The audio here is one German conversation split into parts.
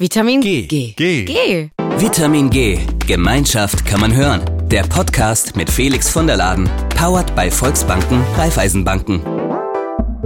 Vitamin G. G. G. G. Vitamin G. Gemeinschaft kann man hören. Der Podcast mit Felix von der Laden. Powered bei Volksbanken, Raiffeisenbanken.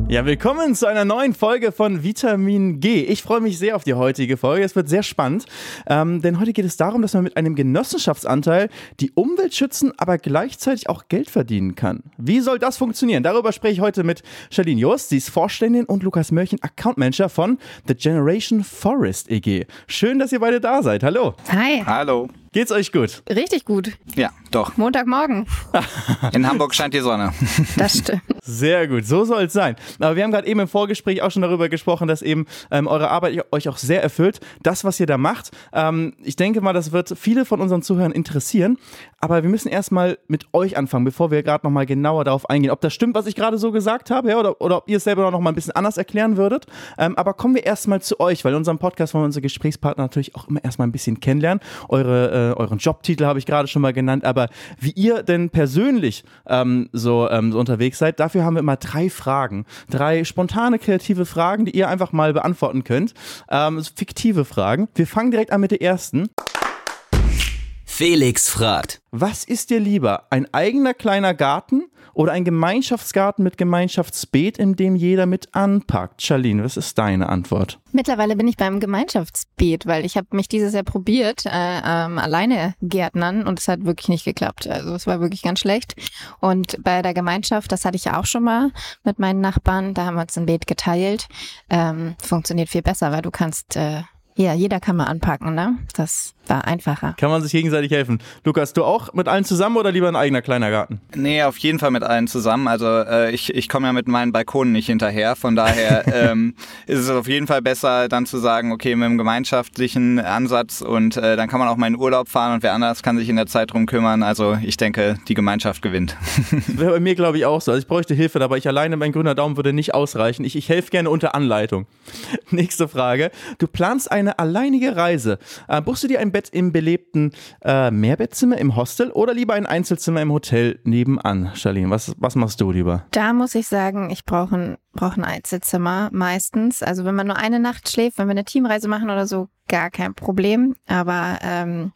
Ja, willkommen zu einer neuen Folge von Vitamin G. Ich freue mich sehr auf die heutige Folge. Es wird sehr spannend, ähm, denn heute geht es darum, dass man mit einem Genossenschaftsanteil die Umwelt schützen, aber gleichzeitig auch Geld verdienen kann. Wie soll das funktionieren? Darüber spreche ich heute mit Charlene Jost, sie ist Vorständin und Lukas Mörchen, Account Manager von The Generation Forest EG. Schön, dass ihr beide da seid. Hallo. Hi. Hallo. Geht's euch gut? Richtig gut. Ja, doch. Montagmorgen. In Hamburg scheint die Sonne. Das stimmt. Sehr gut, so soll es sein. Aber wir haben gerade eben im Vorgespräch auch schon darüber gesprochen, dass eben ähm, eure Arbeit euch auch sehr erfüllt. Das, was ihr da macht, ähm, ich denke mal, das wird viele von unseren Zuhörern interessieren. Aber wir müssen erstmal mit euch anfangen, bevor wir gerade nochmal genauer darauf eingehen. Ob das stimmt, was ich gerade so gesagt habe, ja, oder, oder ob ihr es selber noch mal ein bisschen anders erklären würdet. Ähm, aber kommen wir erstmal zu euch, weil in unserem Podcast wollen wir unsere Gesprächspartner natürlich auch immer erstmal ein bisschen kennenlernen. Eure, äh, euren Jobtitel habe ich gerade schon mal genannt, aber wie ihr denn persönlich ähm, so, ähm, so unterwegs seid, dafür haben wir immer drei Fragen. Drei spontane, kreative Fragen, die ihr einfach mal beantworten könnt. Ähm, fiktive Fragen. Wir fangen direkt an mit der ersten. Felix fragt. Was ist dir lieber? Ein eigener kleiner Garten oder ein Gemeinschaftsgarten mit Gemeinschaftsbeet, in dem jeder mit anpackt? Charlene, was ist deine Antwort? Mittlerweile bin ich beim Gemeinschaftsbeet, weil ich habe mich dieses Jahr probiert, äh, ähm, alleine Gärtnern und es hat wirklich nicht geklappt. Also es war wirklich ganz schlecht. Und bei der Gemeinschaft, das hatte ich ja auch schon mal mit meinen Nachbarn, da haben wir uns ein Beet geteilt. Ähm, funktioniert viel besser, weil du kannst äh, ja, jeder kann mal anpacken, ne? Das war einfacher. Kann man sich gegenseitig helfen. Lukas, du auch mit allen zusammen oder lieber ein eigener kleiner Garten? Nee, auf jeden Fall mit allen zusammen. Also äh, ich, ich komme ja mit meinen Balkonen nicht hinterher. Von daher ähm, ist es auf jeden Fall besser, dann zu sagen, okay, mit einem gemeinschaftlichen Ansatz und äh, dann kann man auch mal in Urlaub fahren und wer anders kann sich in der Zeit drum kümmern. Also ich denke, die Gemeinschaft gewinnt. Wäre bei mir, glaube ich, auch so. Also ich bräuchte Hilfe, aber ich alleine, mein grüner Daumen würde nicht ausreichen. Ich, ich helfe gerne unter Anleitung. Nächste Frage. Du planst eine alleinige Reise. Äh, buchst du dir ein Bett im belebten äh, Mehrbettzimmer im Hostel oder lieber ein Einzelzimmer im Hotel nebenan? Charlene, was, was machst du lieber? Da muss ich sagen, ich brauche ein, brauch ein Einzelzimmer meistens. Also wenn man nur eine Nacht schläft, wenn wir eine Teamreise machen oder so, gar kein Problem. Aber ähm,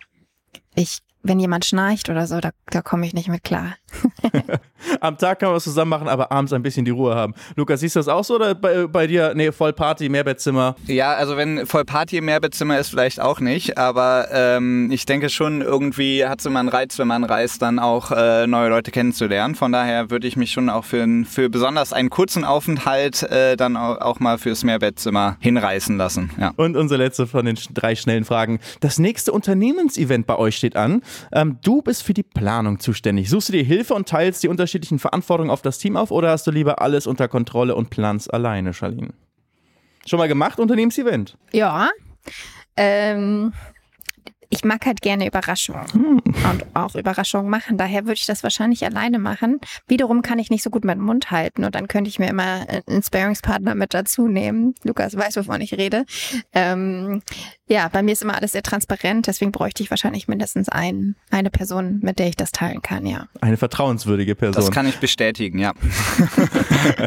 ich wenn jemand schnarcht oder so, da, da komme ich nicht mit klar. Am Tag kann man was zusammen machen, aber abends ein bisschen die Ruhe haben. Lukas, siehst du das auch so oder bei, bei dir, nee, Vollparty, Mehrbettzimmer? Ja, also wenn Vollparty Mehrbettzimmer ist, vielleicht auch nicht, aber ähm, ich denke schon, irgendwie hat es immer einen Reiz, wenn man reist, dann auch äh, neue Leute kennenzulernen. Von daher würde ich mich schon auch für, für besonders einen kurzen Aufenthalt äh, dann auch, auch mal fürs Mehrbettzimmer hinreißen lassen. Ja. Und unsere letzte von den drei schnellen Fragen. Das nächste Unternehmensevent bei euch steht an. Ähm, du bist für die Planung zuständig. Suchst du dir Hilfe und teilst die unterschiedlichen Verantwortungen auf das Team auf oder hast du lieber alles unter Kontrolle und planst alleine, Charlene? Schon mal gemacht, Unternehmensevent? Ja. Ähm, ich mag halt gerne Überraschungen hm. und auch Überraschungen machen. Daher würde ich das wahrscheinlich alleine machen. Wiederum kann ich nicht so gut meinen Mund halten und dann könnte ich mir immer einen Sparingspartner mit dazu nehmen. Lukas weiß, wovon ich rede. Ähm, ja, bei mir ist immer alles sehr transparent, deswegen bräuchte ich wahrscheinlich mindestens ein, eine Person, mit der ich das teilen kann, ja. Eine vertrauenswürdige Person. Das kann ich bestätigen, ja.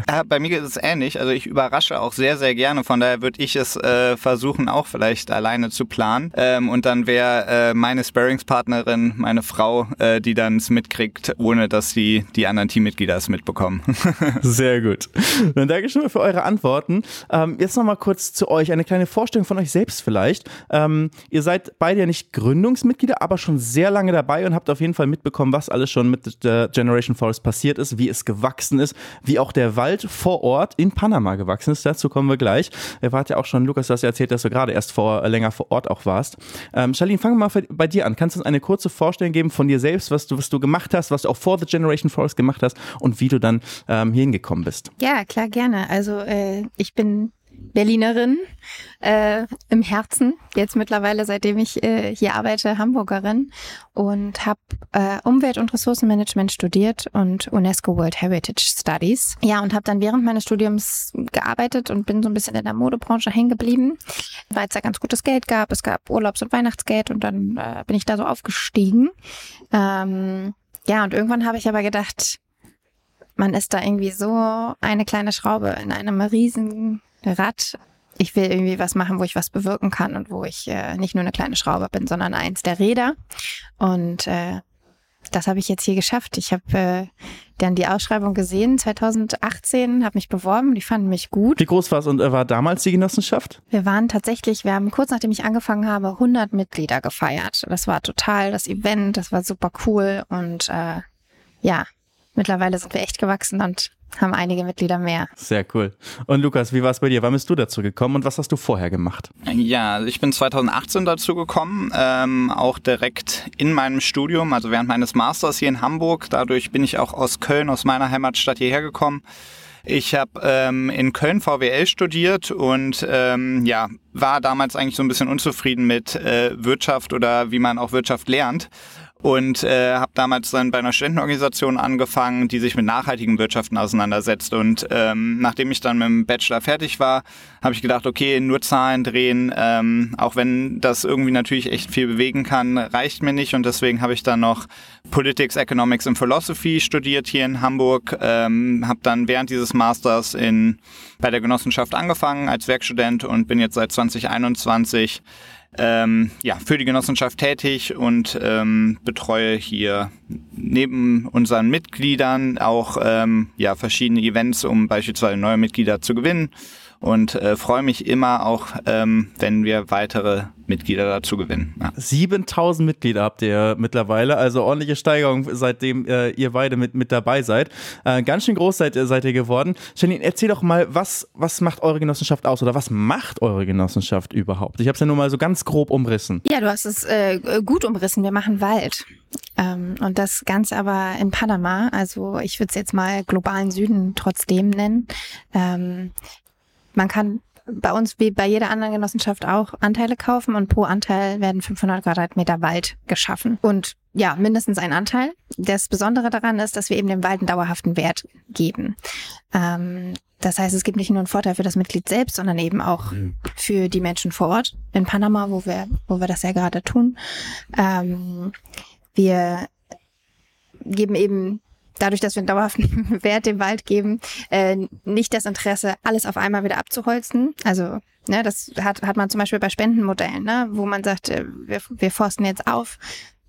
ja bei mir ist es ähnlich. Also ich überrasche auch sehr, sehr gerne. Von daher würde ich es äh, versuchen, auch vielleicht alleine zu planen. Ähm, und dann wäre äh, meine Sparingspartnerin, meine Frau, äh, die dann es mitkriegt, ohne dass die, die anderen Teammitglieder es mitbekommen. sehr gut. Dann danke schon mal für eure Antworten. Ähm, jetzt nochmal kurz zu euch. Eine kleine Vorstellung von euch selbst vielleicht. Ähm, ihr seid beide ja nicht Gründungsmitglieder, aber schon sehr lange dabei und habt auf jeden Fall mitbekommen, was alles schon mit der Generation Forest passiert ist, wie es gewachsen ist, wie auch der Wald vor Ort in Panama gewachsen ist. Dazu kommen wir gleich. Ihr wart ja auch schon, Lukas, du hast ja erzählt, dass du gerade erst vor, äh, länger vor Ort auch warst. Ähm, Charlene, fangen wir mal bei dir an. Kannst du uns eine kurze Vorstellung geben von dir selbst, was du, was du gemacht hast, was du auch vor The Generation Forest gemacht hast und wie du dann ähm, hier hingekommen bist? Ja, klar, gerne. Also äh, ich bin Berlinerin äh, im Herzen, jetzt mittlerweile, seitdem ich äh, hier arbeite, Hamburgerin und habe äh, Umwelt- und Ressourcenmanagement studiert und UNESCO World Heritage Studies. Ja, und habe dann während meines Studiums gearbeitet und bin so ein bisschen in der Modebranche hängen geblieben, weil es da ganz gutes Geld gab. Es gab Urlaubs- und Weihnachtsgeld und dann äh, bin ich da so aufgestiegen. Ähm, ja, und irgendwann habe ich aber gedacht, man ist da irgendwie so eine kleine Schraube in einem riesen Rad ich will irgendwie was machen, wo ich was bewirken kann und wo ich äh, nicht nur eine kleine Schraube bin, sondern eins der Räder. Und äh, das habe ich jetzt hier geschafft. Ich habe äh, dann die Ausschreibung gesehen 2018, habe mich beworben, die fanden mich gut. Wie groß war es und äh, war damals die Genossenschaft? Wir waren tatsächlich, wir haben kurz nachdem ich angefangen habe, 100 Mitglieder gefeiert. Das war total das Event, das war super cool und äh, ja, mittlerweile sind wir echt gewachsen und haben einige Mitglieder mehr. Sehr cool. Und Lukas, wie war es bei dir? Wann bist du dazu gekommen und was hast du vorher gemacht? Ja, also ich bin 2018 dazu gekommen, ähm, auch direkt in meinem Studium, also während meines Masters hier in Hamburg. Dadurch bin ich auch aus Köln, aus meiner Heimatstadt hierher gekommen. Ich habe ähm, in Köln VWL studiert und ähm, ja, war damals eigentlich so ein bisschen unzufrieden mit äh, Wirtschaft oder wie man auch Wirtschaft lernt und äh, habe damals dann bei einer Studentenorganisation angefangen, die sich mit nachhaltigen Wirtschaften auseinandersetzt. Und ähm, nachdem ich dann mit dem Bachelor fertig war, habe ich gedacht, okay, nur Zahlen drehen, ähm, auch wenn das irgendwie natürlich echt viel bewegen kann, reicht mir nicht. Und deswegen habe ich dann noch Politics, Economics and Philosophy studiert hier in Hamburg. Ähm, habe dann während dieses Masters in bei der Genossenschaft angefangen als Werkstudent und bin jetzt seit 2021 ähm, ja, für die Genossenschaft tätig und ähm, betreue hier neben unseren Mitgliedern auch ähm, ja, verschiedene Events, um beispielsweise neue Mitglieder zu gewinnen. Und äh, freue mich immer auch, ähm, wenn wir weitere Mitglieder dazu gewinnen. Ja. 7000 Mitglieder habt ihr mittlerweile, also ordentliche Steigerung, seitdem äh, ihr beide mit, mit dabei seid. Äh, ganz schön groß seid, seid ihr geworden. Janine, erzähl doch mal, was, was macht eure Genossenschaft aus oder was macht eure Genossenschaft überhaupt? Ich habe es ja nur mal so ganz grob umrissen. Ja, du hast es äh, gut umrissen. Wir machen Wald. Ähm, und das Ganze aber in Panama, also ich würde es jetzt mal globalen Süden trotzdem nennen. Ähm, man kann bei uns wie bei jeder anderen Genossenschaft auch Anteile kaufen und pro Anteil werden 500 Quadratmeter Wald geschaffen. Und ja, mindestens ein Anteil. Das Besondere daran ist, dass wir eben dem Wald einen dauerhaften Wert geben. Ähm, das heißt, es gibt nicht nur einen Vorteil für das Mitglied selbst, sondern eben auch mhm. für die Menschen vor Ort in Panama, wo wir, wo wir das ja gerade tun. Ähm, wir geben eben dadurch, dass wir einen dauerhaften Wert dem Wald geben, äh, nicht das Interesse, alles auf einmal wieder abzuholzen. Also ne, das hat, hat man zum Beispiel bei Spendenmodellen, ne, wo man sagt, äh, wir, wir forsten jetzt auf,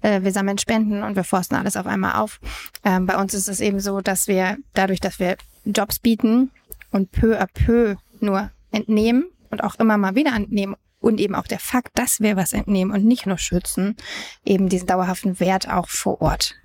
äh, wir sammeln Spenden und wir forsten alles auf einmal auf. Ähm, bei uns ist es eben so, dass wir dadurch, dass wir Jobs bieten und peu à peu nur entnehmen und auch immer mal wieder entnehmen und eben auch der Fakt, dass wir was entnehmen und nicht nur schützen, eben diesen dauerhaften Wert auch vor Ort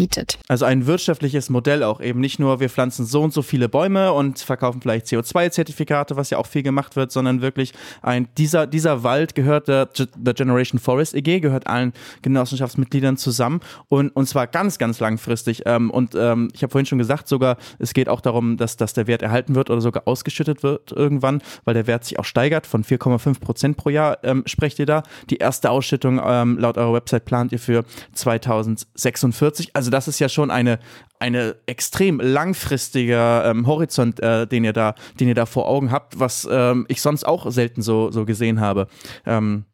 bietet. Also ein wirtschaftliches Modell auch eben nicht nur, wir pflanzen so und so viele Bäume und verkaufen vielleicht CO2-Zertifikate, was ja auch viel gemacht wird, sondern wirklich ein, dieser, dieser Wald gehört der, der Generation Forest EG, gehört allen Genossenschaftsmitgliedern zusammen und, und zwar ganz, ganz langfristig. Ähm, und ähm, ich habe vorhin schon gesagt, sogar es geht auch darum, dass, dass der Wert erhalten wird oder sogar ausgeschüttet wird irgendwann, weil der Wert sich auch steigert von 4,5 Prozent pro Jahr, ähm, sprecht ihr da. Die erste Ausschüttung ähm, laut eurer Website plant ihr für 2046. Also das ist ja schon eine, eine extrem langfristiger ähm, Horizont, äh, den ihr da, den ihr da vor Augen habt, was ähm, ich sonst auch selten so, so gesehen habe. Ähm,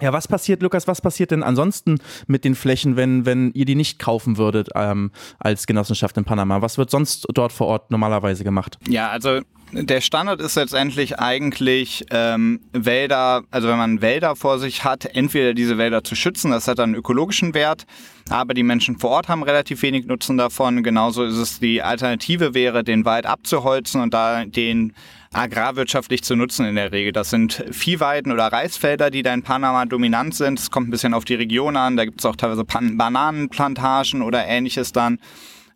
ja, was passiert, Lukas, was passiert denn ansonsten mit den Flächen, wenn, wenn ihr die nicht kaufen würdet ähm, als Genossenschaft in Panama? Was wird sonst dort vor Ort normalerweise gemacht? Ja, also der Standard ist letztendlich eigentlich ähm, Wälder, also wenn man Wälder vor sich hat, entweder diese Wälder zu schützen, das hat einen ökologischen Wert, aber die Menschen vor Ort haben relativ wenig Nutzen davon. Genauso ist es die Alternative wäre, den Wald abzuholzen und da den agrarwirtschaftlich zu nutzen in der Regel. Das sind Viehweiden oder Reisfelder, die da in Panama dominant sind. Es kommt ein bisschen auf die Region an. Da gibt es auch teilweise Pan Bananenplantagen oder ähnliches dann.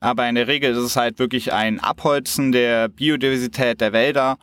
Aber in der Regel ist es halt wirklich ein Abholzen der Biodiversität der Wälder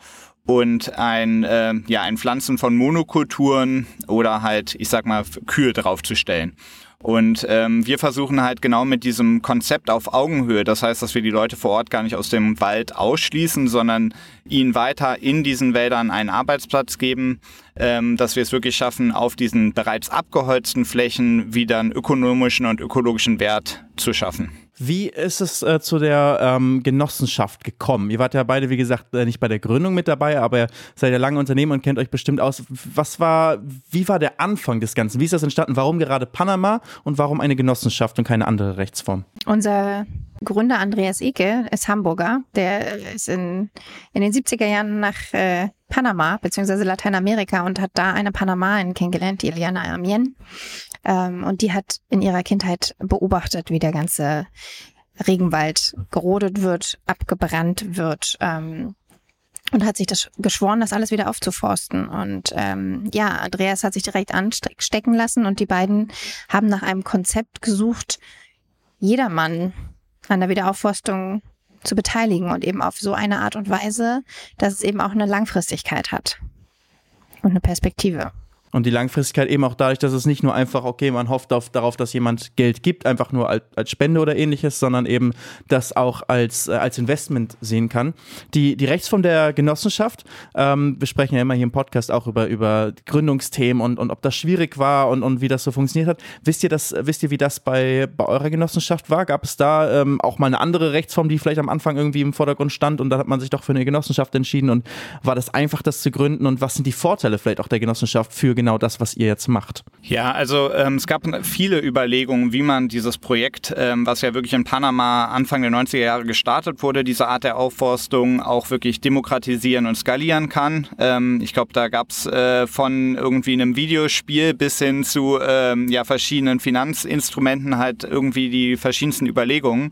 und ein, äh, ja, ein Pflanzen von Monokulturen oder halt, ich sag mal, Kühe draufzustellen. Und ähm, wir versuchen halt genau mit diesem Konzept auf Augenhöhe, das heißt, dass wir die Leute vor Ort gar nicht aus dem Wald ausschließen, sondern ihnen weiter in diesen Wäldern einen Arbeitsplatz geben, ähm, dass wir es wirklich schaffen, auf diesen bereits abgeholzten Flächen wieder einen ökonomischen und ökologischen Wert zu schaffen. Wie ist es äh, zu der ähm, Genossenschaft gekommen? Ihr wart ja beide, wie gesagt, äh, nicht bei der Gründung mit dabei, aber ihr seid ja lange Unternehmen und kennt euch bestimmt aus. Was war, wie war der Anfang des Ganzen? Wie ist das entstanden? Warum gerade Panama und warum eine Genossenschaft und keine andere Rechtsform? Unser Gründer Andreas Eke ist Hamburger. Der ist in, in den 70er Jahren nach äh, Panama bzw. Lateinamerika und hat da eine Panamain kennengelernt, die Eliana Amien. Ähm, und die hat in ihrer Kindheit beobachtet, wie der ganze Regenwald gerodet wird, abgebrannt wird. Ähm, und hat sich das geschworen, das alles wieder aufzuforsten. Und ähm, ja, Andreas hat sich direkt anstecken lassen und die beiden haben nach einem Konzept gesucht, jedermann an der Wiederaufforstung zu beteiligen und eben auf so eine Art und Weise, dass es eben auch eine Langfristigkeit hat und eine Perspektive. Und die Langfristigkeit eben auch dadurch, dass es nicht nur einfach, okay, man hofft auf, darauf, dass jemand Geld gibt, einfach nur als, als Spende oder ähnliches, sondern eben das auch als, äh, als Investment sehen kann. Die, die Rechtsform der Genossenschaft, ähm, wir sprechen ja immer hier im Podcast auch über, über Gründungsthemen und, und ob das schwierig war und, und wie das so funktioniert hat. Wisst ihr das, wisst ihr, wie das bei, bei eurer Genossenschaft war? Gab es da ähm, auch mal eine andere Rechtsform, die vielleicht am Anfang irgendwie im Vordergrund stand und da hat man sich doch für eine Genossenschaft entschieden und war das einfach, das zu gründen und was sind die Vorteile vielleicht auch der Genossenschaft für genau das, was ihr jetzt macht? Ja, also ähm, es gab viele Überlegungen, wie man dieses Projekt, ähm, was ja wirklich in Panama Anfang der 90er Jahre gestartet wurde, diese Art der Aufforstung auch wirklich demokratisieren und skalieren kann. Ähm, ich glaube, da gab es äh, von irgendwie einem Videospiel bis hin zu ähm, ja, verschiedenen Finanzinstrumenten halt irgendwie die verschiedensten Überlegungen.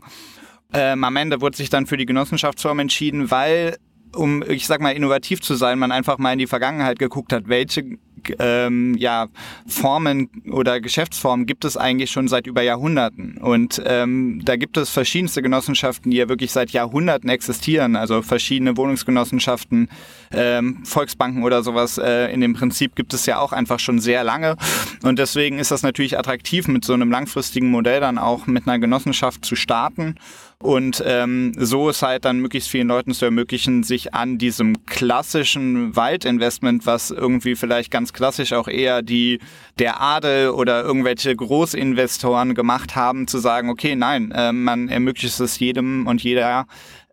Ähm, am Ende wurde sich dann für die Genossenschaftsform entschieden, weil um, ich sag mal, innovativ zu sein, man einfach mal in die Vergangenheit geguckt hat, welche ähm, ja, Formen oder Geschäftsformen gibt es eigentlich schon seit über Jahrhunderten. Und ähm, da gibt es verschiedenste Genossenschaften, die ja wirklich seit Jahrhunderten existieren. Also verschiedene Wohnungsgenossenschaften, ähm, Volksbanken oder sowas. Äh, in dem Prinzip gibt es ja auch einfach schon sehr lange. Und deswegen ist das natürlich attraktiv, mit so einem langfristigen Modell dann auch mit einer Genossenschaft zu starten. Und ähm, so ist halt dann möglichst vielen Leuten zu ermöglichen, sich an diesem klassischen Waldinvestment, was irgendwie vielleicht ganz klassisch auch eher die der Adel oder irgendwelche Großinvestoren gemacht haben, zu sagen, okay, nein, äh, man ermöglicht es jedem und jeder,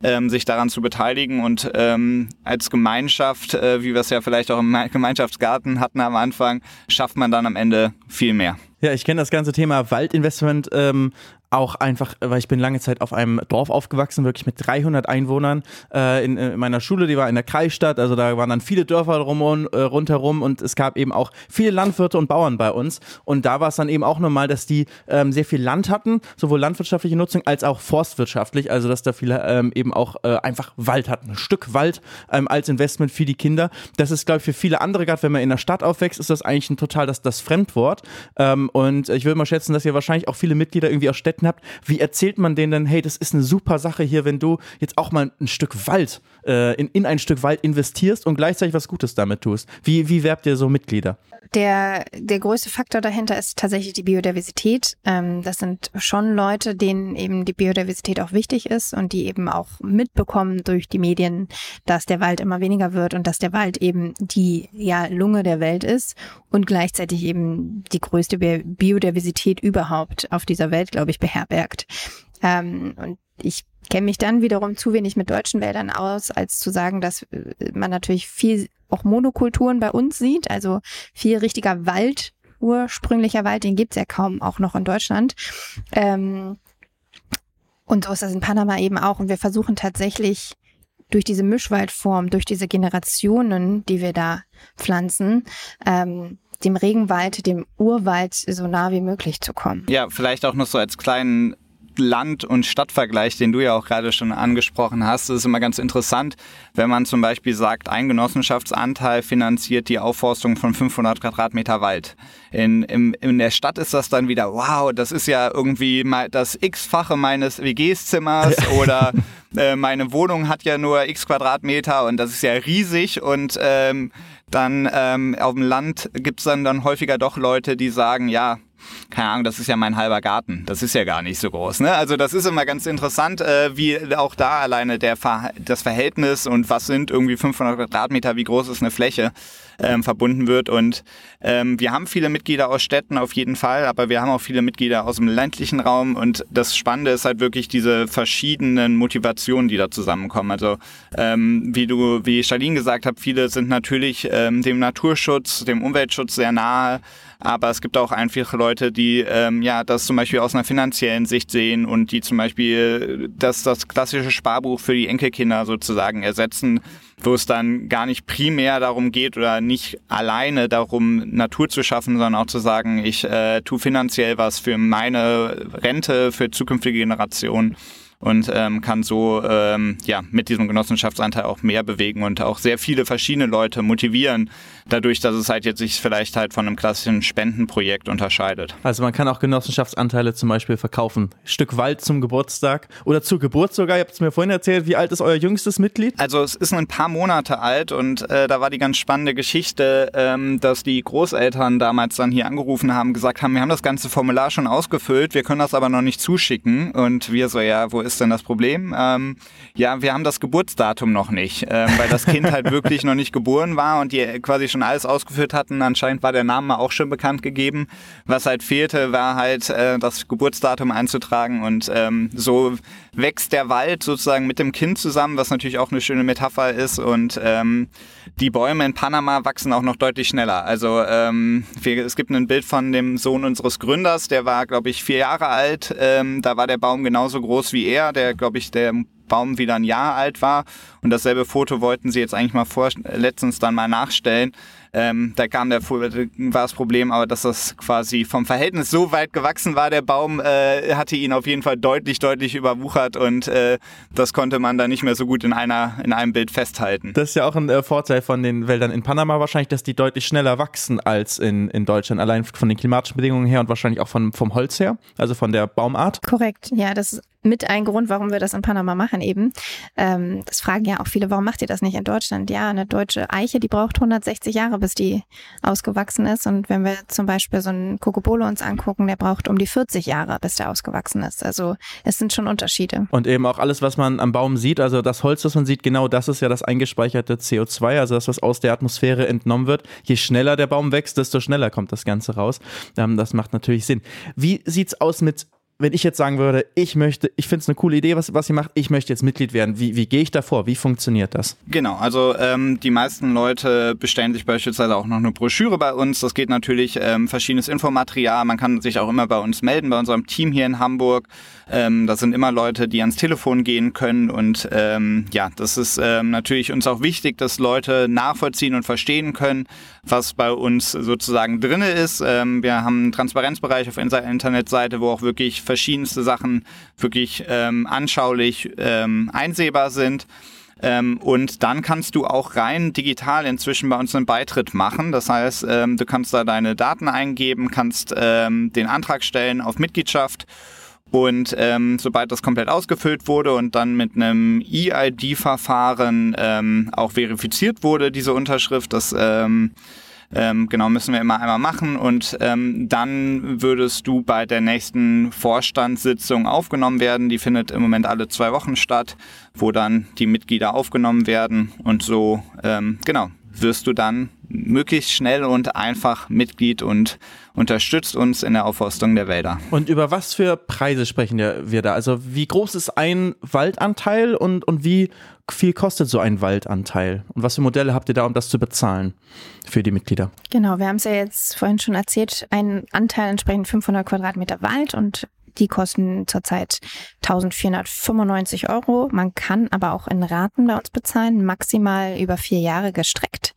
ähm, sich daran zu beteiligen und ähm, als Gemeinschaft, äh, wie wir es ja vielleicht auch im Gemeinschaftsgarten hatten am Anfang, schafft man dann am Ende viel mehr. Ja, ich kenne das ganze Thema Waldinvestment ähm, auch einfach, weil ich bin lange Zeit auf einem Dorf aufgewachsen, wirklich mit 300 Einwohnern äh, in, in, meiner Schule, die war in der Kreisstadt, also da waren dann viele Dörfer rum, äh, rundherum und es gab eben auch viele Landwirte und Bauern bei uns und da war es dann eben auch normal, dass die ähm, sehr viel Land hatten, sowohl landwirtschaftliche Nutzung als auch forstwirtschaftlich, also dass da viele ähm, eben auch äh, einfach Wald hatten, ein Stück Wald ähm, als Investment für die Kinder. Das ist, glaube ich, für viele andere, gerade wenn man in der Stadt aufwächst, ist das eigentlich ein total das, das Fremdwort ähm, und ich würde mal schätzen, dass ihr wahrscheinlich auch viele Mitglieder irgendwie aus Städten Habt, wie erzählt man denen denn, hey, das ist eine super Sache hier, wenn du jetzt auch mal ein Stück Wald, äh, in, in ein Stück Wald investierst und gleichzeitig was Gutes damit tust? Wie, wie werbt ihr so Mitglieder? Der, der größte Faktor dahinter ist tatsächlich die Biodiversität. Ähm, das sind schon Leute, denen eben die Biodiversität auch wichtig ist und die eben auch mitbekommen durch die Medien, dass der Wald immer weniger wird und dass der Wald eben die ja, Lunge der Welt ist und gleichzeitig eben die größte Biodiversität überhaupt auf dieser Welt, glaube ich, beherbergt. Ähm, und ich kenne mich dann wiederum zu wenig mit deutschen Wäldern aus, als zu sagen, dass äh, man natürlich viel auch Monokulturen bei uns sieht, also viel richtiger Wald, ursprünglicher Wald, den gibt's ja kaum auch noch in Deutschland. Ähm, und so ist das in Panama eben auch. Und wir versuchen tatsächlich durch diese Mischwaldform, durch diese Generationen, die wir da pflanzen, ähm, dem Regenwald, dem Urwald so nah wie möglich zu kommen. Ja, vielleicht auch noch so als kleinen Land- und Stadtvergleich, den du ja auch gerade schon angesprochen hast, ist immer ganz interessant, wenn man zum Beispiel sagt, ein Genossenschaftsanteil finanziert die Aufforstung von 500 Quadratmeter Wald. In, in, in der Stadt ist das dann wieder, wow, das ist ja irgendwie mal das x-fache meines WG-Zimmers oder äh, meine Wohnung hat ja nur x Quadratmeter und das ist ja riesig und ähm, dann ähm, auf dem Land gibt es dann, dann häufiger doch Leute, die sagen, ja, keine Ahnung, das ist ja mein halber Garten. Das ist ja gar nicht so groß. Ne? Also das ist immer ganz interessant, äh, wie auch da alleine der Ver das Verhältnis und was sind irgendwie 500 Quadratmeter, wie groß ist eine Fläche, ähm, verbunden wird. Und ähm, wir haben viele Mitglieder aus Städten auf jeden Fall, aber wir haben auch viele Mitglieder aus dem ländlichen Raum. Und das Spannende ist halt wirklich diese verschiedenen Motivationen, die da zusammenkommen. Also ähm, wie du, wie Charlene gesagt hat, viele sind natürlich ähm, dem Naturschutz, dem Umweltschutz sehr nahe. Aber es gibt auch einfach Leute, die ähm, ja das zum Beispiel aus einer finanziellen Sicht sehen und die zum Beispiel das, das klassische Sparbuch für die Enkelkinder sozusagen ersetzen, wo es dann gar nicht primär darum geht oder nicht alleine darum, Natur zu schaffen, sondern auch zu sagen, ich äh, tue finanziell was für meine Rente, für zukünftige Generationen und ähm, kann so ähm, ja mit diesem Genossenschaftsanteil auch mehr bewegen und auch sehr viele verschiedene Leute motivieren, dadurch, dass es halt jetzt sich vielleicht halt von einem klassischen Spendenprojekt unterscheidet. Also man kann auch Genossenschaftsanteile zum Beispiel verkaufen. Stück Wald zum Geburtstag oder zur Geburt sogar. Ihr habt es mir vorhin erzählt, wie alt ist euer jüngstes Mitglied? Also es ist ein paar Monate alt und äh, da war die ganz spannende Geschichte, ähm, dass die Großeltern damals dann hier angerufen haben, gesagt haben, wir haben das ganze Formular schon ausgefüllt, wir können das aber noch nicht zuschicken. Und wir so, ja, wo ist denn das Problem? Ähm, ja, wir haben das Geburtsdatum noch nicht, ähm, weil das Kind halt wirklich noch nicht geboren war und die quasi schon schon alles ausgeführt hatten. Anscheinend war der Name auch schon bekannt gegeben. Was halt fehlte, war halt äh, das Geburtsdatum einzutragen und ähm, so wächst der Wald sozusagen mit dem Kind zusammen, was natürlich auch eine schöne Metapher ist und ähm, die Bäume in Panama wachsen auch noch deutlich schneller. Also ähm, wir, es gibt ein Bild von dem Sohn unseres Gründers, der war, glaube ich, vier Jahre alt. Ähm, da war der Baum genauso groß wie er, der, glaube ich, der Baum wieder ein Jahr alt war. Und dasselbe Foto wollten sie jetzt eigentlich mal vor, letztens dann mal nachstellen. Ähm, da kam der war das Problem, aber dass das quasi vom Verhältnis so weit gewachsen war, der Baum äh, hatte ihn auf jeden Fall deutlich, deutlich überwuchert und äh, das konnte man dann nicht mehr so gut in einer in einem Bild festhalten. Das ist ja auch ein äh, Vorteil von den Wäldern in Panama wahrscheinlich, dass die deutlich schneller wachsen als in, in Deutschland, allein von den klimatischen Bedingungen her und wahrscheinlich auch von, vom Holz her, also von der Baumart. Korrekt, ja, das ist mit ein Grund, warum wir das in Panama machen eben. Ähm, das fragen ja auch viele, warum macht ihr das nicht in Deutschland? Ja, eine deutsche Eiche, die braucht 160 Jahre, bis die ausgewachsen ist. Und wenn wir zum Beispiel so einen Cocobolo uns angucken, der braucht um die 40 Jahre, bis der ausgewachsen ist. Also es sind schon Unterschiede. Und eben auch alles, was man am Baum sieht, also das Holz, das man sieht, genau das ist ja das eingespeicherte CO2, also das, was aus der Atmosphäre entnommen wird. Je schneller der Baum wächst, desto schneller kommt das Ganze raus. Ähm, das macht natürlich Sinn. Wie sieht's aus mit wenn ich jetzt sagen würde, ich möchte, ich finde es eine coole Idee, was, was ihr macht, ich möchte jetzt Mitglied werden, wie, wie gehe ich da vor? Wie funktioniert das? Genau, also ähm, die meisten Leute bestellen sich beispielsweise auch noch eine Broschüre bei uns. Das geht natürlich ähm, verschiedenes Infomaterial. Man kann sich auch immer bei uns melden, bei unserem Team hier in Hamburg. Ähm, das sind immer Leute, die ans Telefon gehen können. Und ähm, ja, das ist ähm, natürlich uns auch wichtig, dass Leute nachvollziehen und verstehen können, was bei uns sozusagen drinne ist. Ähm, wir haben einen Transparenzbereich auf unserer Internetseite, wo auch wirklich verschiedenste Sachen wirklich ähm, anschaulich ähm, einsehbar sind. Ähm, und dann kannst du auch rein digital inzwischen bei uns einen Beitritt machen. Das heißt, ähm, du kannst da deine Daten eingeben, kannst ähm, den Antrag stellen auf Mitgliedschaft. Und ähm, sobald das komplett ausgefüllt wurde und dann mit einem EID-Verfahren ähm, auch verifiziert wurde, diese Unterschrift, das ähm, ähm, genau, müssen wir immer einmal machen und ähm, dann würdest du bei der nächsten Vorstandssitzung aufgenommen werden. Die findet im Moment alle zwei Wochen statt, wo dann die Mitglieder aufgenommen werden und so, ähm, genau, wirst du dann möglichst schnell und einfach Mitglied und unterstützt uns in der Aufforstung der Wälder. Und über was für Preise sprechen wir da? Also wie groß ist ein Waldanteil und, und wie viel kostet so ein Waldanteil? Und was für Modelle habt ihr da, um das zu bezahlen für die Mitglieder? Genau, wir haben es ja jetzt vorhin schon erzählt, ein Anteil entsprechend 500 Quadratmeter Wald und die kosten zurzeit 1495 Euro. Man kann aber auch in Raten bei uns bezahlen, maximal über vier Jahre gestreckt.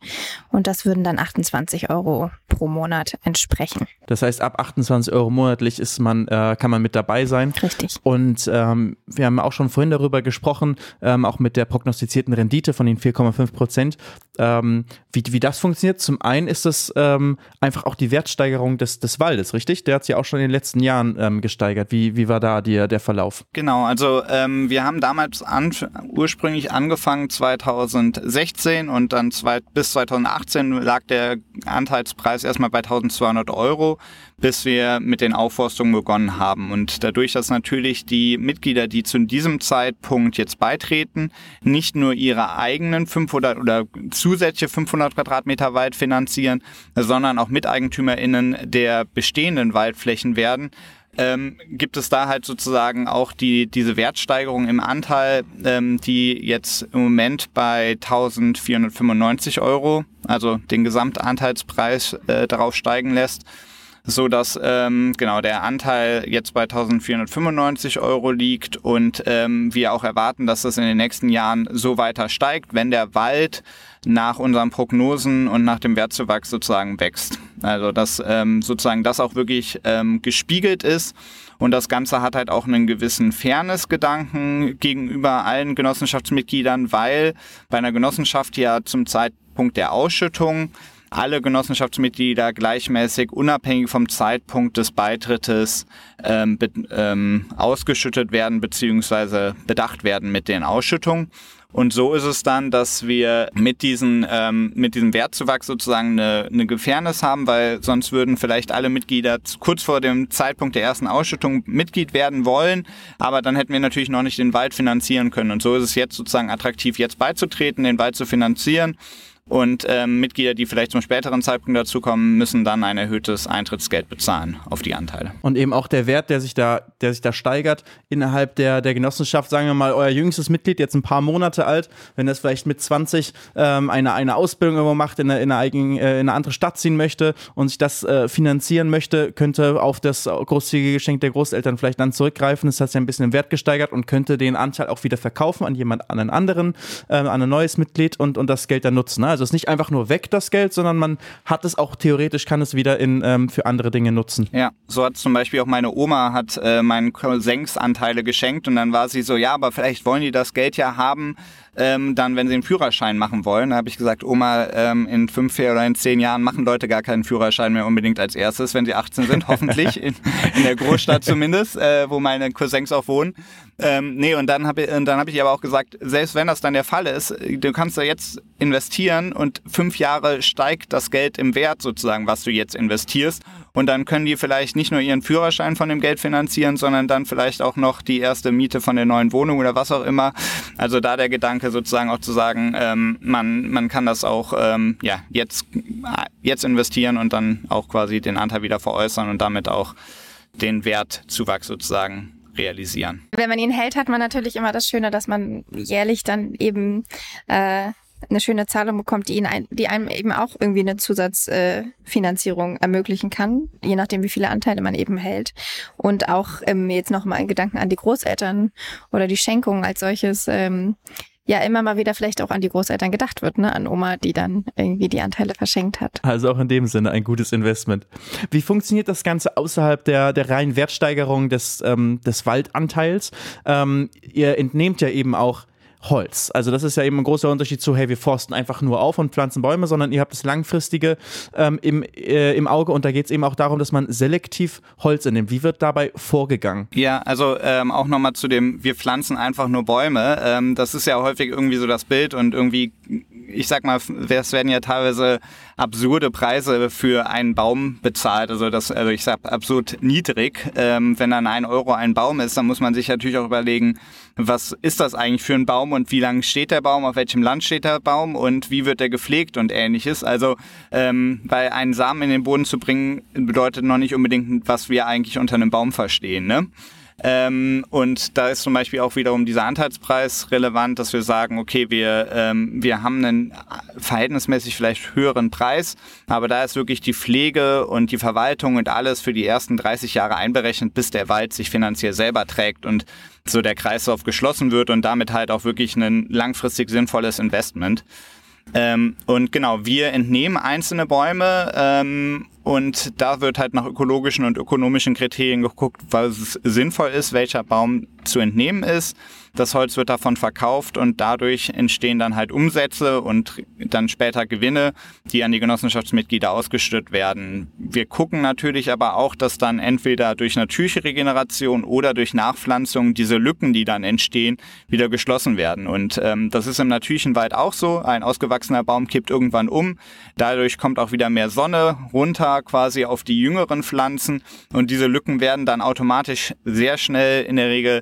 Und das würden dann 28 Euro pro Monat entsprechen. Das heißt, ab 28 Euro monatlich ist man, äh, kann man mit dabei sein. Richtig. Und ähm, wir haben auch schon vorhin darüber gesprochen, ähm, auch mit der prognostizierten Rendite von den 4,5 Prozent, ähm, wie, wie das funktioniert. Zum einen ist das ähm, einfach auch die Wertsteigerung des, des Waldes, richtig? Der hat sich ja auch schon in den letzten Jahren ähm, gesteigert. Wie, wie war da die, der Verlauf? Genau, also ähm, wir haben damals an, ursprünglich angefangen 2016 und dann zwei, bis 2018 lag der Anteilspreis erstmal bei 1200 Euro. bis wir mit den Aufforstungen begonnen haben. Und dadurch, dass natürlich die Mitglieder, die zu diesem Zeitpunkt jetzt beitreten, nicht nur ihre eigenen 500 oder zusätzliche 500 Quadratmeter Wald finanzieren, sondern auch MiteigentümerInnen der bestehenden Waldflächen werden, ähm, gibt es da halt sozusagen auch die, diese Wertsteigerung im Anteil, ähm, die jetzt im Moment bei 1495 Euro, also den Gesamtanteilspreis äh, darauf steigen lässt so dass ähm, genau der Anteil jetzt bei 1495 Euro liegt und ähm, wir auch erwarten, dass das in den nächsten Jahren so weiter steigt, wenn der Wald nach unseren Prognosen und nach dem Wertzuwachs sozusagen wächst. Also dass ähm, sozusagen das auch wirklich ähm, gespiegelt ist. Und das Ganze hat halt auch einen gewissen Fairness-Gedanken gegenüber allen Genossenschaftsmitgliedern, weil bei einer Genossenschaft ja zum Zeitpunkt der Ausschüttung alle Genossenschaftsmitglieder gleichmäßig, unabhängig vom Zeitpunkt des Beitrittes, ähm, be, ähm, ausgeschüttet werden bzw. bedacht werden mit den Ausschüttungen. Und so ist es dann, dass wir mit, diesen, ähm, mit diesem Wertzuwachs sozusagen eine, eine Gefairness haben, weil sonst würden vielleicht alle Mitglieder kurz vor dem Zeitpunkt der ersten Ausschüttung Mitglied werden wollen, aber dann hätten wir natürlich noch nicht den Wald finanzieren können. Und so ist es jetzt sozusagen attraktiv, jetzt beizutreten, den Wald zu finanzieren und ähm, Mitglieder, die vielleicht zum späteren Zeitpunkt dazukommen, müssen dann ein erhöhtes Eintrittsgeld bezahlen auf die Anteile. Und eben auch der Wert, der sich da, der sich da steigert innerhalb der, der Genossenschaft, sagen wir mal, euer jüngstes Mitglied, jetzt ein paar Monate alt, wenn das vielleicht mit 20 ähm, eine, eine Ausbildung irgendwo macht, in eine, in, eine eigen, äh, in eine andere Stadt ziehen möchte und sich das äh, finanzieren möchte, könnte auf das großzügige Geschenk der Großeltern vielleicht dann zurückgreifen. Das hat sich ein bisschen im Wert gesteigert und könnte den Anteil auch wieder verkaufen an jemand, an einen anderen, äh, an ein neues Mitglied und, und das Geld dann nutzen. Ne? Also es ist nicht einfach nur weg, das Geld, sondern man hat es auch theoretisch, kann es wieder in, ähm, für andere Dinge nutzen. Ja, so hat zum Beispiel auch meine Oma hat äh, meinen Cousins Anteile geschenkt und dann war sie so, ja, aber vielleicht wollen die das Geld ja haben, ähm, dann, wenn sie einen Führerschein machen wollen. Da habe ich gesagt, Oma, ähm, in fünf oder in zehn Jahren machen Leute gar keinen Führerschein mehr unbedingt als erstes, wenn sie 18 sind, hoffentlich, in, in der Großstadt zumindest, äh, wo meine Cousins auch wohnen. Ähm, nee, und dann habe ich, hab ich aber auch gesagt, selbst wenn das dann der Fall ist, du kannst da jetzt investieren und fünf Jahre steigt das Geld im Wert sozusagen, was du jetzt investierst. Und dann können die vielleicht nicht nur ihren Führerschein von dem Geld finanzieren, sondern dann vielleicht auch noch die erste Miete von der neuen Wohnung oder was auch immer. Also da der Gedanke sozusagen auch zu sagen, ähm, man, man kann das auch ähm, ja, jetzt, jetzt investieren und dann auch quasi den Anteil wieder veräußern und damit auch den Wertzuwachs sozusagen realisieren. Wenn man ihn hält, hat man natürlich immer das Schöne, dass man jährlich dann eben äh, eine schöne Zahlung bekommt, die, ihn ein, die einem eben auch irgendwie eine Zusatzfinanzierung äh, ermöglichen kann, je nachdem, wie viele Anteile man eben hält. Und auch ähm, jetzt nochmal ein Gedanken an die Großeltern oder die Schenkung als solches. Ähm, ja immer mal wieder vielleicht auch an die Großeltern gedacht wird, ne? an Oma, die dann irgendwie die Anteile verschenkt hat. Also auch in dem Sinne ein gutes Investment. Wie funktioniert das Ganze außerhalb der, der reinen Wertsteigerung des, ähm, des Waldanteils? Ähm, ihr entnehmt ja eben auch Holz. Also das ist ja eben ein großer Unterschied zu, hey, wir forsten einfach nur auf und pflanzen Bäume, sondern ihr habt das Langfristige ähm, im, äh, im Auge und da geht es eben auch darum, dass man selektiv Holz entnimmt. Wie wird dabei vorgegangen? Ja, also ähm, auch nochmal zu dem, wir pflanzen einfach nur Bäume. Ähm, das ist ja häufig irgendwie so das Bild und irgendwie, ich sag mal, es werden ja teilweise absurde Preise für einen Baum bezahlt. Also das, also ich sag absurd niedrig. Ähm, wenn dann ein Euro ein Baum ist, dann muss man sich natürlich auch überlegen, was ist das eigentlich für ein Baum und wie lange steht der Baum, auf welchem Land steht der Baum und wie wird der gepflegt und ähnliches. Also ähm, weil einen Samen in den Boden zu bringen, bedeutet noch nicht unbedingt, was wir eigentlich unter einem Baum verstehen. Ne? Ähm, und da ist zum Beispiel auch wiederum dieser Anteilspreis relevant, dass wir sagen, okay, wir, ähm, wir haben einen verhältnismäßig vielleicht höheren Preis, aber da ist wirklich die Pflege und die Verwaltung und alles für die ersten 30 Jahre einberechnet, bis der Wald sich finanziell selber trägt und so der Kreislauf geschlossen wird und damit halt auch wirklich ein langfristig sinnvolles Investment. Ähm, und genau, wir entnehmen einzelne Bäume ähm, und da wird halt nach ökologischen und ökonomischen Kriterien geguckt, was sinnvoll ist, welcher Baum zu entnehmen ist. Das Holz wird davon verkauft und dadurch entstehen dann halt Umsätze und dann später Gewinne, die an die Genossenschaftsmitglieder ausgeschüttet werden. Wir gucken natürlich aber auch, dass dann entweder durch natürliche Regeneration oder durch Nachpflanzung diese Lücken, die dann entstehen, wieder geschlossen werden. Und ähm, das ist im natürlichen Wald auch so. Ein ausgewachsener Baum kippt irgendwann um. Dadurch kommt auch wieder mehr Sonne runter quasi auf die jüngeren Pflanzen und diese Lücken werden dann automatisch sehr schnell in der Regel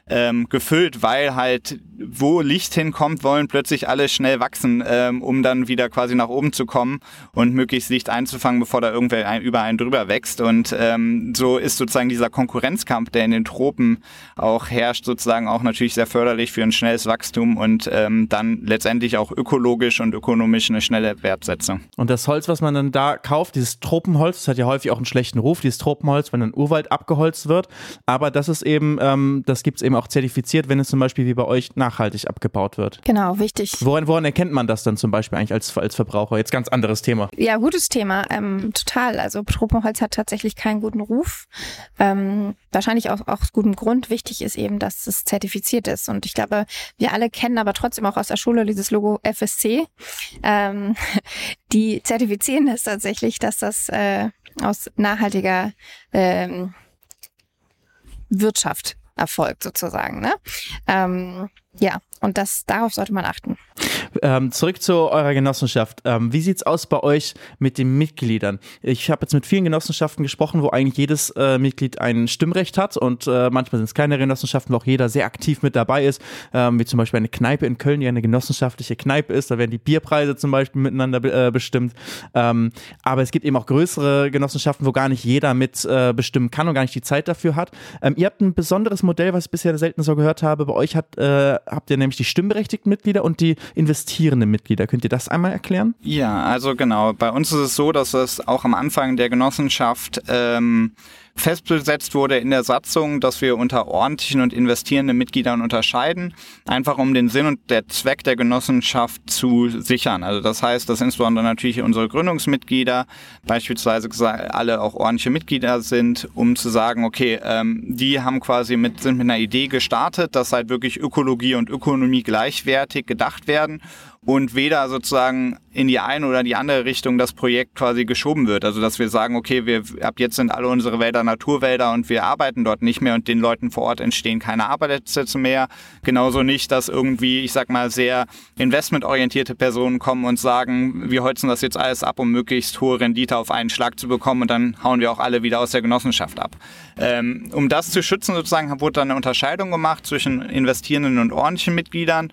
ähm, gefüllt, weil halt wo Licht hinkommt, wollen plötzlich alle schnell wachsen, ähm, um dann wieder quasi nach oben zu kommen und möglichst Licht einzufangen, bevor da irgendwer ein, über einen drüber wächst. Und ähm, so ist sozusagen dieser Konkurrenzkampf, der in den Tropen auch herrscht, sozusagen auch natürlich sehr förderlich für ein schnelles Wachstum und ähm, dann letztendlich auch ökologisch und ökonomisch eine schnelle Wertsetzung. Und das Holz, was man dann da kauft, dieses Tropenholz, das hat ja häufig auch einen schlechten Ruf, dieses Tropenholz, wenn dann Urwald abgeholzt wird. Aber das ist eben, ähm, das gibt es eben auch zertifiziert, wenn es zum Beispiel wie bei euch nachhaltig abgebaut wird. Genau, wichtig. Woran, woran erkennt man das dann zum Beispiel eigentlich als, als Verbraucher? Jetzt ganz anderes Thema. Ja, gutes Thema, ähm, total. Also Tropenholz hat tatsächlich keinen guten Ruf. Ähm, wahrscheinlich auch, auch aus gutem Grund. Wichtig ist eben, dass es zertifiziert ist. Und ich glaube, wir alle kennen aber trotzdem auch aus der Schule dieses Logo FSC. Ähm, die zertifizieren es tatsächlich, dass das äh, aus nachhaltiger ähm, Wirtschaft erfolgt sozusagen. Ne? Ähm, ja, und das darauf sollte man achten. Ähm, zurück zu eurer Genossenschaft. Ähm, wie sieht's aus bei euch mit den Mitgliedern? Ich habe jetzt mit vielen Genossenschaften gesprochen, wo eigentlich jedes äh, Mitglied ein Stimmrecht hat und äh, manchmal sind es kleine Genossenschaften, wo auch jeder sehr aktiv mit dabei ist, ähm, wie zum Beispiel eine Kneipe in Köln, die eine genossenschaftliche Kneipe ist. Da werden die Bierpreise zum Beispiel miteinander äh, bestimmt. Ähm, aber es gibt eben auch größere Genossenschaften, wo gar nicht jeder mit äh, bestimmen kann und gar nicht die Zeit dafür hat. Ähm, ihr habt ein besonderes Modell, was ich bisher selten so gehört habe. Bei euch hat, äh, habt ihr nämlich die stimmberechtigten Mitglieder und die investierenden Mitglieder. Könnt ihr das einmal erklären? Ja, also genau. Bei uns ist es so, dass es auch am Anfang der Genossenschaft ähm, festgesetzt wurde in der Satzung, dass wir unter ordentlichen und investierenden Mitgliedern unterscheiden, einfach um den Sinn und der Zweck der Genossenschaft zu sichern. Also das heißt, dass insbesondere natürlich unsere Gründungsmitglieder beispielsweise alle auch ordentliche Mitglieder sind, um zu sagen, okay, ähm, die haben quasi mit, sind mit einer Idee gestartet, dass halt wirklich Ökologie und Ökonomie gleichwertig gedacht werden und weder sozusagen in die eine oder die andere Richtung das Projekt quasi geschoben wird. Also dass wir sagen, okay, wir ab jetzt sind alle unsere Wälder Naturwälder und wir arbeiten dort nicht mehr und den Leuten vor Ort entstehen keine Arbeitsplätze mehr. Genauso nicht, dass irgendwie, ich sag mal, sehr investmentorientierte Personen kommen und sagen, wir holzen das jetzt alles ab, um möglichst hohe Rendite auf einen Schlag zu bekommen und dann hauen wir auch alle wieder aus der Genossenschaft ab. Ähm, um das zu schützen sozusagen, wurde dann eine Unterscheidung gemacht zwischen investierenden und ordentlichen Mitgliedern.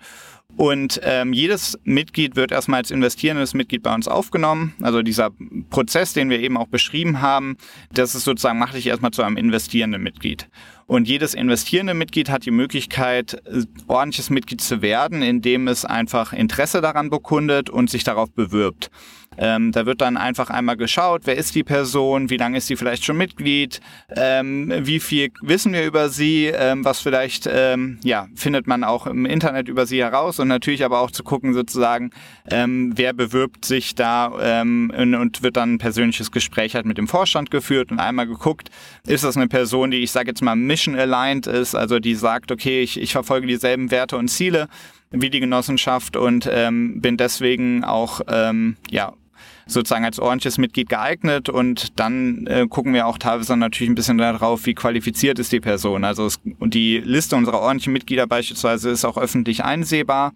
Und ähm, jedes Mitglied wird erstmal als investierendes Mitglied bei uns aufgenommen. Also dieser Prozess, den wir eben auch beschrieben haben, das ist sozusagen, macht dich erstmal zu einem investierenden Mitglied. Und jedes investierende Mitglied hat die Möglichkeit, ordentliches Mitglied zu werden, indem es einfach Interesse daran bekundet und sich darauf bewirbt. Ähm, da wird dann einfach einmal geschaut, wer ist die Person, wie lange ist sie vielleicht schon Mitglied, ähm, wie viel wissen wir über sie, ähm, was vielleicht, ähm, ja, findet man auch im Internet über sie heraus und natürlich aber auch zu gucken sozusagen, ähm, wer bewirbt sich da ähm, und wird dann ein persönliches Gespräch halt mit dem Vorstand geführt und einmal geguckt, ist das eine Person, die ich sage jetzt mal mission aligned ist, also die sagt, okay, ich, ich verfolge dieselben Werte und Ziele wie die Genossenschaft und ähm, bin deswegen auch ähm, ja sozusagen als ordentliches Mitglied geeignet und dann äh, gucken wir auch teilweise natürlich ein bisschen darauf, wie qualifiziert ist die Person. Also es, und die Liste unserer ordentlichen Mitglieder beispielsweise ist auch öffentlich einsehbar.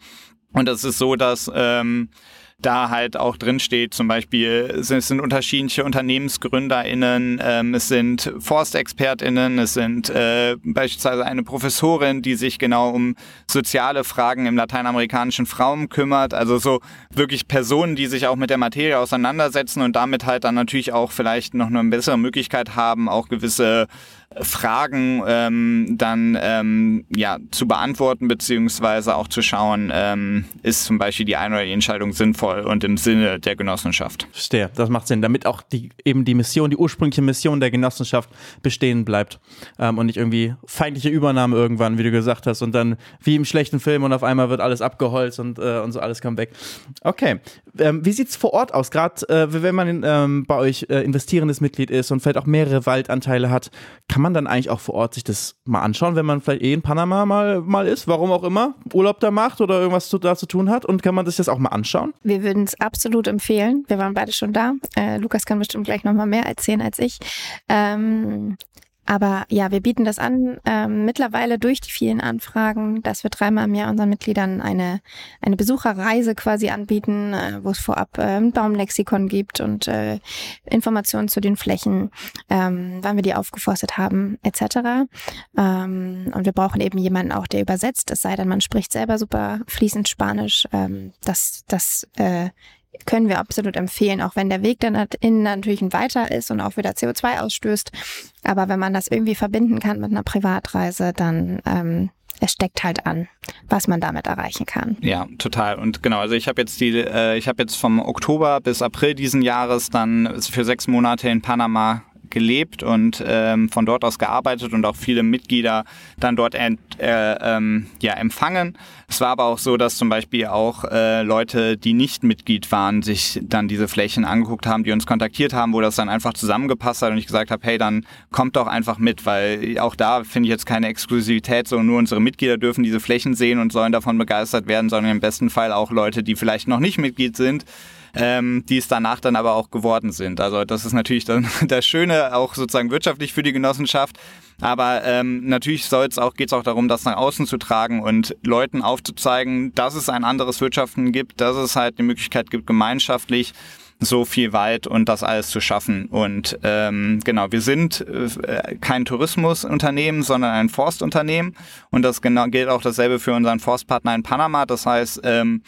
Und das ist so, dass ähm, da halt auch drin steht, zum Beispiel es sind unterschiedliche UnternehmensgründerInnen, ähm, es sind ForstexpertInnen, es sind äh, beispielsweise eine Professorin, die sich genau um soziale Fragen im lateinamerikanischen Raum kümmert, also so wirklich Personen, die sich auch mit der Materie auseinandersetzen und damit halt dann natürlich auch vielleicht noch eine bessere Möglichkeit haben, auch gewisse Fragen ähm, dann ähm, ja zu beantworten beziehungsweise auch zu schauen, ähm, ist zum Beispiel die eine oder die Entscheidung sinnvoll und im Sinne der Genossenschaft. Verstehe, das macht Sinn, damit auch die, eben die Mission, die ursprüngliche Mission der Genossenschaft bestehen bleibt ähm, und nicht irgendwie feindliche Übernahme irgendwann, wie du gesagt hast, und dann wie im schlechten Film und auf einmal wird alles abgeholzt und, äh, und so alles kommt weg. Okay, ähm, wie sieht's vor Ort aus? Gerade äh, wenn man ähm, bei euch äh, investierendes Mitglied ist und vielleicht auch mehrere Waldanteile hat, kann man dann eigentlich auch vor Ort sich das mal anschauen, wenn man vielleicht eh in Panama mal, mal ist, warum auch immer, Urlaub da macht oder irgendwas zu, da zu tun hat und kann man sich das auch mal anschauen? Wir würden es absolut empfehlen. Wir waren beide schon da. Äh, Lukas kann bestimmt gleich nochmal mehr erzählen als ich. Ähm, aber ja, wir bieten das an, ähm, mittlerweile durch die vielen Anfragen, dass wir dreimal im Jahr unseren Mitgliedern eine, eine Besucherreise quasi anbieten, äh, wo es vorab äh, ein Baumlexikon gibt und äh, Informationen zu den Flächen, ähm, wann wir die aufgeforstet haben, etc. Ähm, und wir brauchen eben jemanden auch, der übersetzt, es sei denn, man spricht selber super fließend Spanisch. Ähm, das das äh, können wir absolut empfehlen, auch wenn der Weg dann innen natürlich ein weiter ist und auch wieder CO2 ausstößt. Aber wenn man das irgendwie verbinden kann mit einer Privatreise, dann ähm, es steckt halt an, was man damit erreichen kann. Ja, total. Und genau, also ich habe jetzt die, äh, ich habe jetzt vom Oktober bis April diesen Jahres dann für sechs Monate in Panama gelebt und ähm, von dort aus gearbeitet und auch viele Mitglieder dann dort ent, äh, ähm, ja, empfangen. Es war aber auch so, dass zum Beispiel auch äh, Leute, die nicht Mitglied waren, sich dann diese Flächen angeguckt haben, die uns kontaktiert haben, wo das dann einfach zusammengepasst hat und ich gesagt habe, hey, dann kommt doch einfach mit, weil auch da finde ich jetzt keine Exklusivität, so nur unsere Mitglieder dürfen diese Flächen sehen und sollen davon begeistert werden, sondern im besten Fall auch Leute, die vielleicht noch nicht Mitglied sind, ähm, die es danach dann aber auch geworden sind. Also das ist natürlich dann das Schöne, auch sozusagen wirtschaftlich für die Genossenschaft. Aber ähm, natürlich soll's auch, geht es auch darum, das nach außen zu tragen und Leuten aufzuzeigen, dass es ein anderes Wirtschaften gibt, dass es halt die Möglichkeit gibt, gemeinschaftlich so viel weit und das alles zu schaffen. Und ähm, genau, wir sind äh, kein Tourismusunternehmen, sondern ein Forstunternehmen. Und das genau gilt auch dasselbe für unseren Forstpartner in Panama. Das heißt, ähm,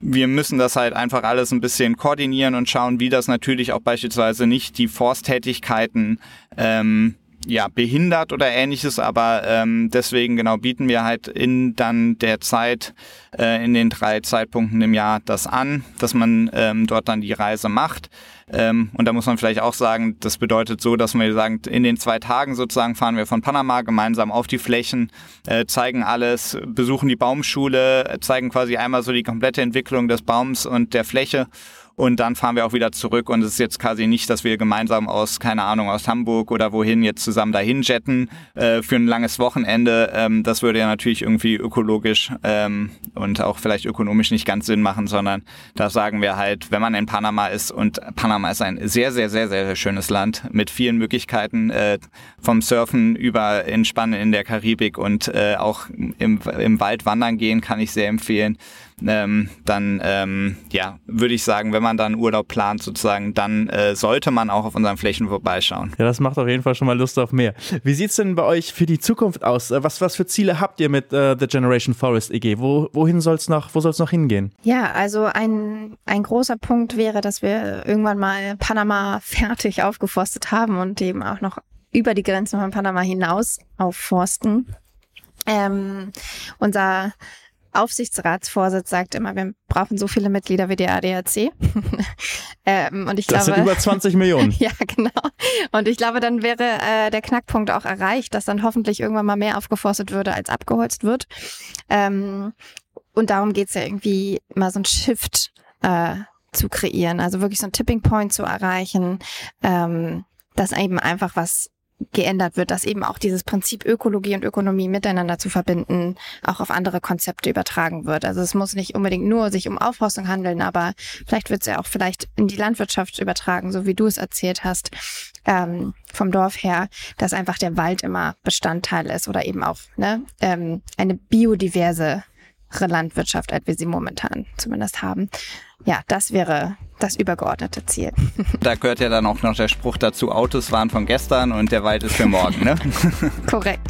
wir müssen das halt einfach alles ein bisschen koordinieren und schauen, wie das natürlich auch beispielsweise nicht die Forsttätigkeiten ähm, ja, behindert oder ähnliches, aber ähm, deswegen genau bieten wir halt in dann der Zeit, äh, in den drei Zeitpunkten im Jahr das an, dass man ähm, dort dann die Reise macht. Ähm, und da muss man vielleicht auch sagen, das bedeutet so, dass wir sagen, in den zwei Tagen sozusagen fahren wir von Panama gemeinsam auf die Flächen, äh, zeigen alles, besuchen die Baumschule, zeigen quasi einmal so die komplette Entwicklung des Baums und der Fläche und dann fahren wir auch wieder zurück und es ist jetzt quasi nicht, dass wir gemeinsam aus, keine Ahnung, aus Hamburg oder wohin jetzt zusammen dahin jetten äh, für ein langes Wochenende. Ähm, das würde ja natürlich irgendwie ökologisch ähm, und auch vielleicht ökonomisch nicht ganz Sinn machen, sondern da sagen wir halt, wenn man in Panama ist und Panama ist ein sehr, sehr, sehr, sehr, schönes Land mit vielen Möglichkeiten äh, vom Surfen über Entspannen in der Karibik und äh, auch im, im Wald wandern gehen kann ich sehr empfehlen ähm, dann ähm, ja, würde ich sagen, wenn man dann Urlaub plant sozusagen, dann äh, sollte man auch auf unseren Flächen vorbeischauen. Ja, das macht auf jeden Fall schon mal Lust auf mehr. Wie sieht's denn bei euch für die Zukunft aus? Äh, was, was für Ziele habt ihr mit äh, The Generation Forest EG? Wo, wohin soll's noch, wo soll's noch hingehen? Ja, also ein, ein großer Punkt wäre, dass wir irgendwann mal Panama fertig aufgeforstet haben und eben auch noch über die Grenzen von Panama hinaus aufforsten. Ähm, unser Aufsichtsratsvorsitz sagt immer, wir brauchen so viele Mitglieder wie der ADAC. ähm, und ich das glaube, sind über 20 Millionen. ja, genau. Und ich glaube, dann wäre äh, der Knackpunkt auch erreicht, dass dann hoffentlich irgendwann mal mehr aufgeforstet würde, als abgeholzt wird. Ähm, und darum geht's ja irgendwie mal so ein Shift äh, zu kreieren, also wirklich so ein Tipping Point zu erreichen, ähm, dass eben einfach was geändert wird, dass eben auch dieses Prinzip Ökologie und Ökonomie miteinander zu verbinden, auch auf andere Konzepte übertragen wird. Also es muss nicht unbedingt nur sich um Aufforstung handeln, aber vielleicht wird es ja auch vielleicht in die Landwirtschaft übertragen, so wie du es erzählt hast, ähm, vom Dorf her, dass einfach der Wald immer Bestandteil ist oder eben auch ne, ähm, eine biodiverse Landwirtschaft, als wir sie momentan zumindest haben. Ja, das wäre das übergeordnete Ziel. Da gehört ja dann auch noch der Spruch dazu, Autos waren von gestern und der Wald ist für morgen, ne? korrekt,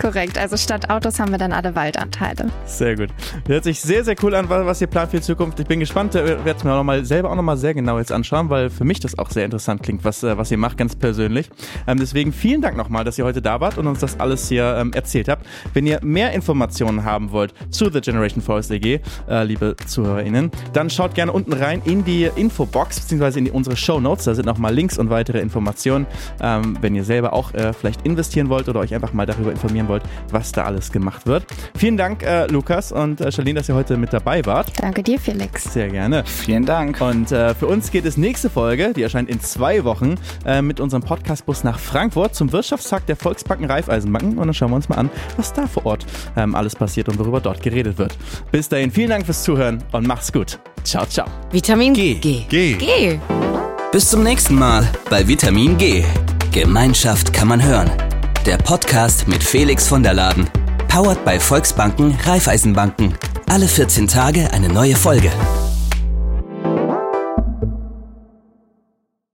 korrekt. Also statt Autos haben wir dann alle Waldanteile. Sehr gut. Hört sich sehr, sehr cool an, was ihr plant für die Zukunft. Ich bin gespannt, äh, werde es mir auch noch mal, selber auch nochmal sehr genau jetzt anschauen, weil für mich das auch sehr interessant klingt, was, äh, was ihr macht, ganz persönlich. Ähm, deswegen vielen Dank nochmal, dass ihr heute da wart und uns das alles hier ähm, erzählt habt. Wenn ihr mehr Informationen haben wollt zu The Generation Forest EG, äh, liebe ZuhörerInnen, dann schaut gerne unten rein in die Infobox beziehungsweise in die, unsere Show Notes. Da sind nochmal Links und weitere Informationen, ähm, wenn ihr selber auch äh, vielleicht investieren wollt oder euch einfach mal darüber informieren wollt, was da alles gemacht wird. Vielen Dank, äh, Lukas und äh, Charlene, dass ihr heute mit dabei wart. Danke dir, Felix. Sehr gerne. Vielen Dank. Und äh, für uns geht es nächste Folge, die erscheint in zwei Wochen, äh, mit unserem Podcastbus nach Frankfurt zum Wirtschaftstag der Volksbanken Raiffeisenbanken. Und dann schauen wir uns mal an, was da vor Ort ähm, alles passiert und worüber dort geredet wird. Bis dahin, vielen Dank fürs Zuhören und macht's gut. Ciao, ciao. Vitamin G. G. Geh. G. Bis zum nächsten Mal bei Vitamin G. Gemeinschaft kann man hören. Der Podcast mit Felix von der Laden. Powered bei Volksbanken, Raiffeisenbanken. Alle 14 Tage eine neue Folge.